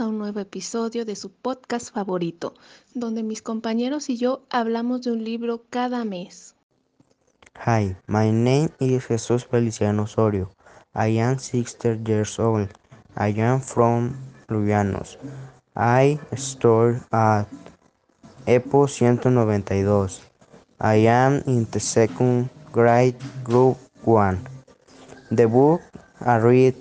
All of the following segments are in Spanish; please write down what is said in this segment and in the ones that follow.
A un nuevo episodio de su podcast favorito, donde mis compañeros y yo hablamos de un libro cada mes. Hi, my name is Jesus Feliciano Osorio. I am 60 years old. I am from Lubianos. I study at EPO 192. I am in the second grade group 1. The book I read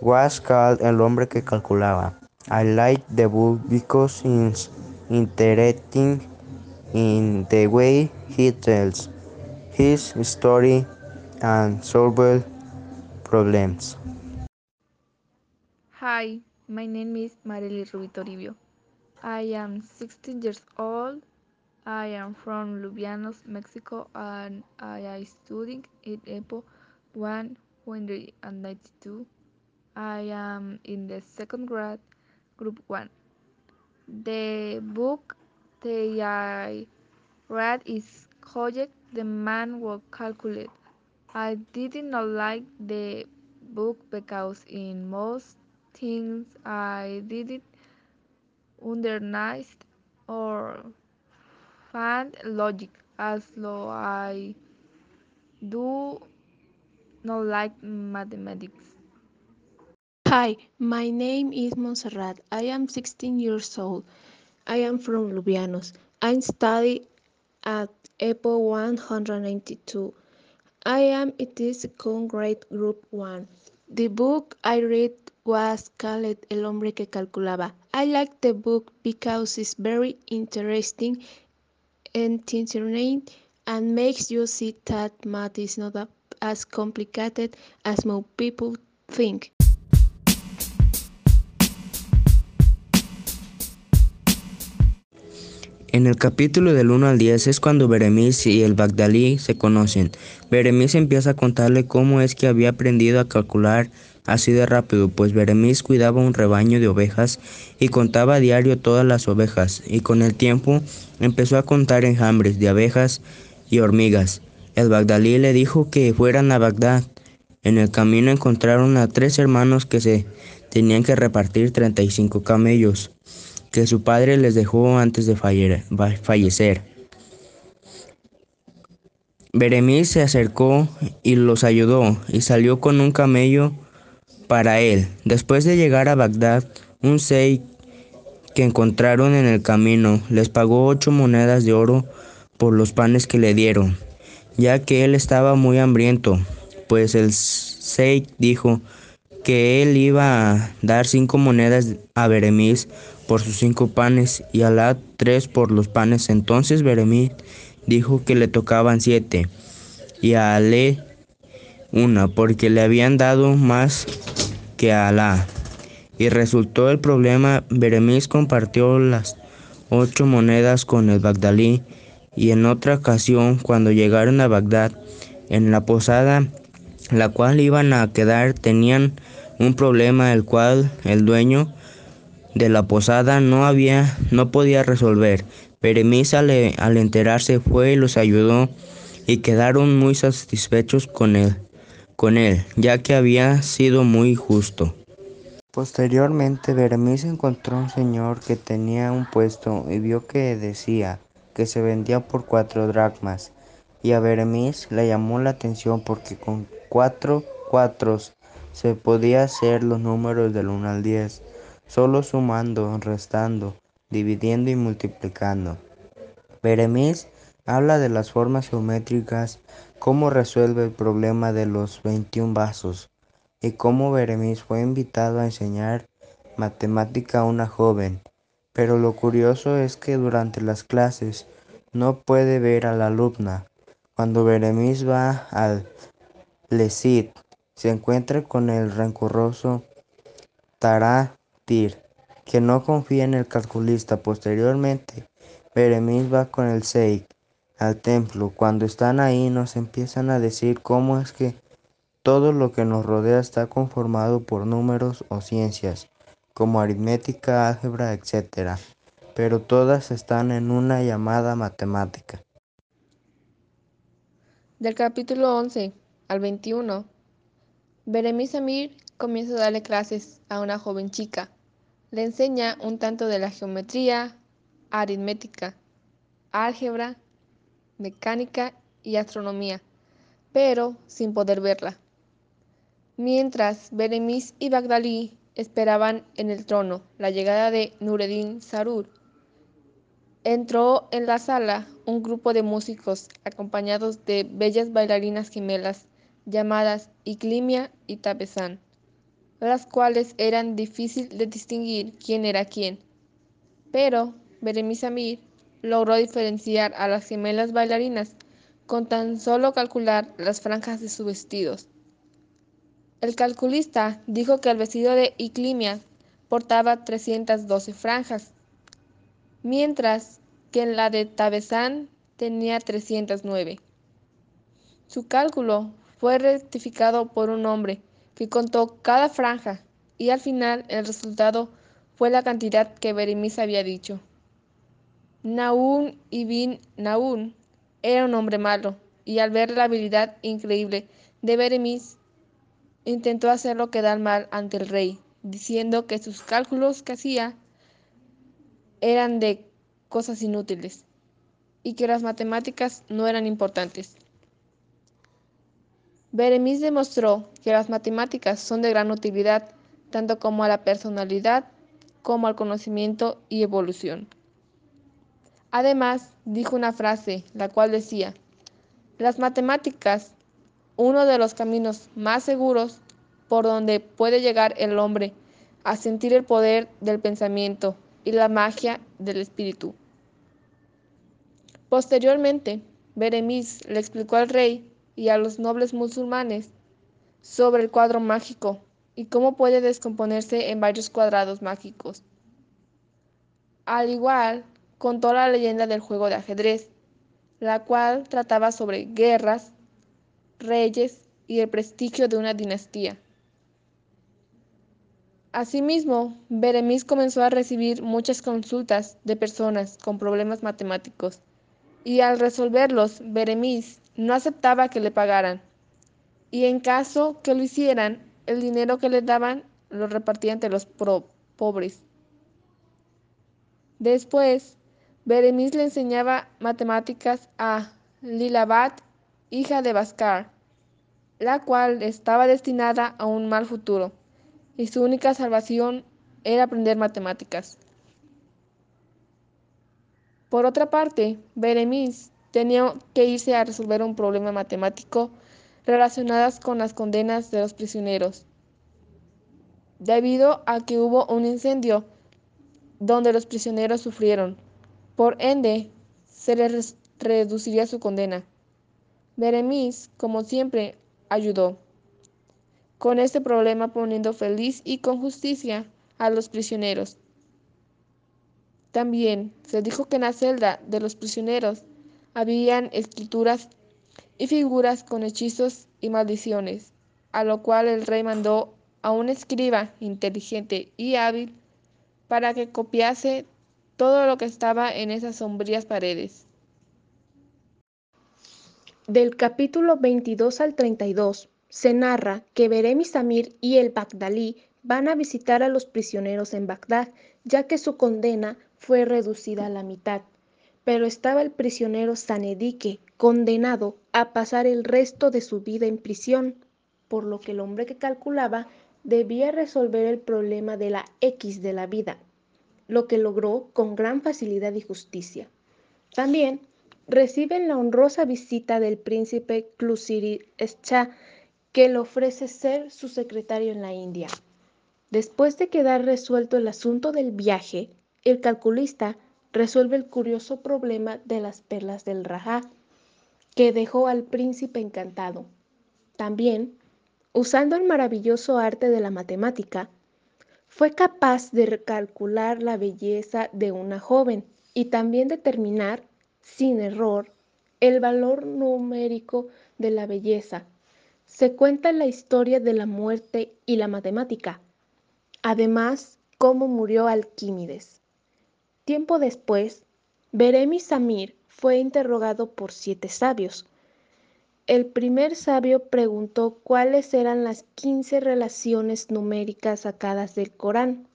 was called El hombre que calculaba. I like the book because it's interesting in the way he tells his story and solves problems. Hi, my name is Marely Rubitoribio. I am 16 years old. I am from Lubianos, Mexico, and I am studying at EPO 192. I am in the second grade, group 1. The book that I read is called The Man Who Calculated. I did not like the book because in most things I didn't understand or find logic as though I do not like mathematics. Hi, my name is Montserrat. I am 16 years old. I am from Lubianos. I study at EPO 192. I am in the second grade group 1. The book I read was called El hombre que calculaba. I like the book because it's very interesting and entertaining and makes you see that math is not as complicated as most people think. En el capítulo del 1 al 10 es cuando Beremis y el Bagdalí se conocen. Beremis empieza a contarle cómo es que había aprendido a calcular así de rápido, pues Beremis cuidaba un rebaño de ovejas y contaba a diario todas las ovejas, y con el tiempo empezó a contar enjambres de abejas y hormigas. El Bagdalí le dijo que fueran a Bagdad. En el camino encontraron a tres hermanos que se tenían que repartir 35 camellos que su padre les dejó antes de fallecer. Beremis se acercó y los ayudó y salió con un camello para él. Después de llegar a Bagdad, un sey que encontraron en el camino les pagó ocho monedas de oro por los panes que le dieron, ya que él estaba muy hambriento, pues el sey dijo que él iba a dar cinco monedas a Beremis por sus cinco panes y Alá tres por los panes. Entonces Beremí dijo que le tocaban siete y a Ale una, porque le habían dado más que a Alá. Y resultó el problema, Beremis compartió las ocho monedas con el Bagdalí y en otra ocasión cuando llegaron a Bagdad, en la posada la cual iban a quedar, tenían un problema el cual el dueño de la posada no había, no podía resolver. Beremis al, enterarse fue y los ayudó y quedaron muy satisfechos con él, con él, ya que había sido muy justo. Posteriormente, Beremis encontró un señor que tenía un puesto y vio que decía que se vendía por cuatro dracmas. Y a Beremis le llamó la atención porque con cuatro cuatros se podía hacer los números del 1 al 10 solo sumando, restando, dividiendo y multiplicando. Beremis habla de las formas geométricas, cómo resuelve el problema de los 21 vasos y cómo Beremis fue invitado a enseñar matemática a una joven. Pero lo curioso es que durante las clases no puede ver a la alumna. Cuando Beremis va al Lesit, se encuentra con el rencoroso Tará que no confía en el calculista. Posteriormente, Beremis va con el Seik al templo. Cuando están ahí nos empiezan a decir cómo es que todo lo que nos rodea está conformado por números o ciencias, como aritmética, álgebra, etc. Pero todas están en una llamada matemática. Del capítulo 11 al 21 Beremis Amir comienza a darle clases a una joven chica. Le enseña un tanto de la geometría, aritmética, álgebra, mecánica y astronomía, pero sin poder verla. Mientras Beremis y Bagdalí esperaban en el trono la llegada de Nureddin Sarur, entró en la sala un grupo de músicos acompañados de bellas bailarinas gemelas llamadas Iclimia y Tabezán, las cuales eran difícil de distinguir quién era quién. Pero Beremis Amir logró diferenciar a las gemelas bailarinas con tan solo calcular las franjas de sus vestidos. El calculista dijo que el vestido de Iclimia portaba 312 franjas, mientras que en la de Tabezán tenía 309. Su cálculo fue rectificado por un hombre que contó cada franja y al final el resultado fue la cantidad que Beremis había dicho. Naún ibn Naún era un hombre malo y al ver la habilidad increíble de Beremis intentó hacerlo quedar mal ante el rey, diciendo que sus cálculos que hacía eran de cosas inútiles y que las matemáticas no eran importantes. Beremis demostró que las matemáticas son de gran utilidad tanto como a la personalidad como al conocimiento y evolución. Además, dijo una frase, la cual decía, las matemáticas uno de los caminos más seguros por donde puede llegar el hombre a sentir el poder del pensamiento y la magia del espíritu. Posteriormente, Beremis le explicó al rey y a los nobles musulmanes sobre el cuadro mágico y cómo puede descomponerse en varios cuadrados mágicos. Al igual, contó la leyenda del juego de ajedrez, la cual trataba sobre guerras, reyes y el prestigio de una dinastía. Asimismo, Beremis comenzó a recibir muchas consultas de personas con problemas matemáticos, y al resolverlos, Beremis no aceptaba que le pagaran, y en caso que lo hicieran, el dinero que le daban lo repartía entre los pobres. Después, Beremis le enseñaba matemáticas a Lilabat hija de Bascar, la cual estaba destinada a un mal futuro, y su única salvación era aprender matemáticas. Por otra parte, Beremis tenía que irse a resolver un problema matemático relacionado con las condenas de los prisioneros, debido a que hubo un incendio donde los prisioneros sufrieron. Por ende, se les reduciría su condena. Beremis, como siempre, ayudó con este problema poniendo feliz y con justicia a los prisioneros. También se dijo que en la celda de los prisioneros habían escrituras y figuras con hechizos y maldiciones, a lo cual el rey mandó a un escriba inteligente y hábil para que copiase todo lo que estaba en esas sombrías paredes. Del capítulo 22 al 32 se narra que Beremis Amir y el Bagdalí van a visitar a los prisioneros en Bagdad, ya que su condena fue reducida a la mitad. Pero estaba el prisionero Sanedique, condenado a pasar el resto de su vida en prisión, por lo que el hombre que calculaba debía resolver el problema de la X de la vida, lo que logró con gran facilidad y justicia. También reciben la honrosa visita del príncipe Clusiri Shah, que le ofrece ser su secretario en la India. Después de quedar resuelto el asunto del viaje, el calculista resuelve el curioso problema de las perlas del Rajá, que dejó al príncipe encantado. También, usando el maravilloso arte de la matemática, fue capaz de recalcular la belleza de una joven y también determinar sin error el valor numérico de la belleza. Se cuenta la historia de la muerte y la matemática. Además, cómo murió Alquímides. Tiempo después, Beremis Samir fue interrogado por siete sabios, el primer sabio preguntó cuáles eran las 15 relaciones numéricas sacadas del Corán.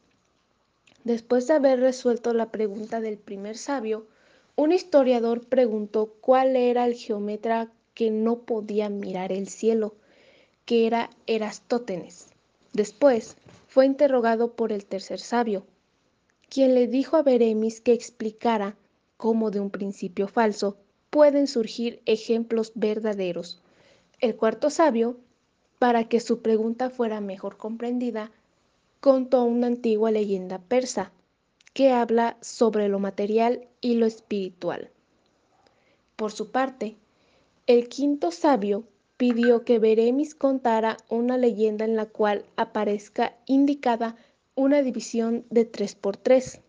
Después de haber resuelto la pregunta del primer sabio, un historiador preguntó cuál era el geómetra que no podía mirar el cielo, que era Erastótenes. Después fue interrogado por el tercer sabio, quien le dijo a Beremis que explicara cómo de un principio falso pueden surgir ejemplos verdaderos. El cuarto sabio, para que su pregunta fuera mejor comprendida, contó una antigua leyenda persa que habla sobre lo material y lo espiritual. Por su parte, el quinto sabio pidió que Beremis contara una leyenda en la cual aparezca indicada una división de 3 por 3.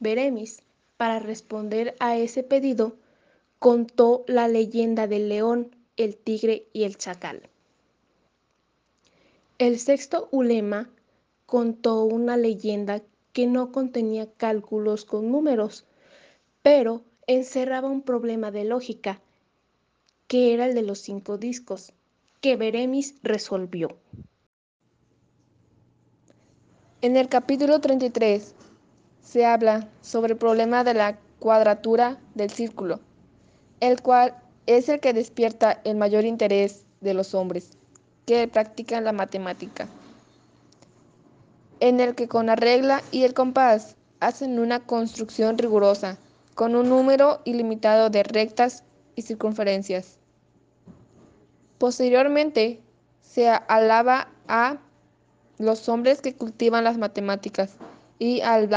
Beremis, para responder a ese pedido, contó la leyenda del león, el tigre y el chacal. El sexto ulema contó una leyenda que no contenía cálculos con números, pero encerraba un problema de lógica, que era el de los cinco discos, que Beremis resolvió. En el capítulo 33 se habla sobre el problema de la cuadratura del círculo el cual es el que despierta el mayor interés de los hombres que practican la matemática, en el que con la regla y el compás hacen una construcción rigurosa, con un número ilimitado de rectas y circunferencias. Posteriormente, se alaba a los hombres que cultivan las matemáticas y al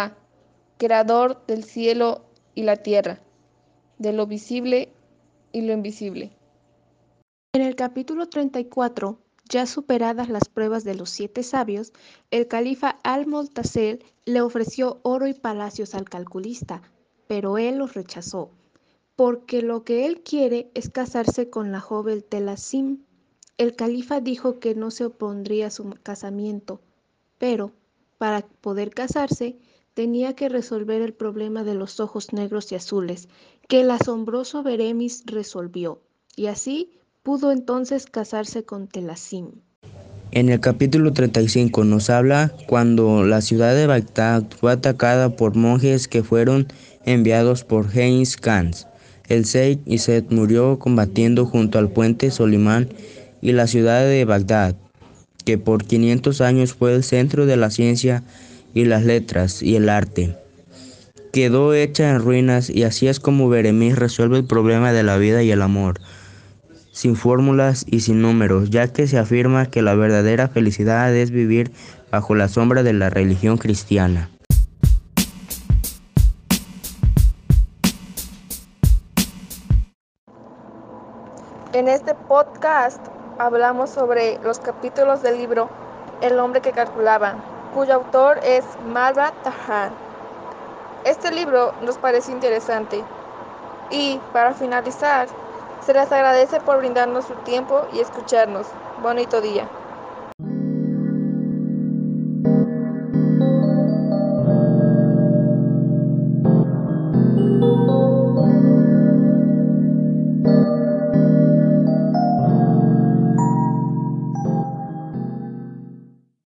creador del cielo y la tierra de lo visible y lo invisible. En el capítulo 34, ya superadas las pruebas de los siete sabios, el califa al-Multasir le ofreció oro y palacios al calculista, pero él los rechazó, porque lo que él quiere es casarse con la joven Telasim. El califa dijo que no se opondría a su casamiento, pero para poder casarse tenía que resolver el problema de los ojos negros y azules, que el asombroso Beremis resolvió, y así pudo entonces casarse con Telasim. En el capítulo 35 nos habla cuando la ciudad de Bagdad fue atacada por monjes que fueron enviados por Heinz Khan. El Sheikh Iset murió combatiendo junto al puente Solimán y la ciudad de Bagdad, que por 500 años fue el centro de la ciencia y las letras y el arte. Quedó hecha en ruinas y así es como Beremis resuelve el problema de la vida y el amor, sin fórmulas y sin números, ya que se afirma que la verdadera felicidad es vivir bajo la sombra de la religión cristiana. En este podcast hablamos sobre los capítulos del libro El hombre que calculaba, cuyo autor es Malva Tahan. Este libro nos parece interesante y para finalizar, se les agradece por brindarnos su tiempo y escucharnos. Bonito día.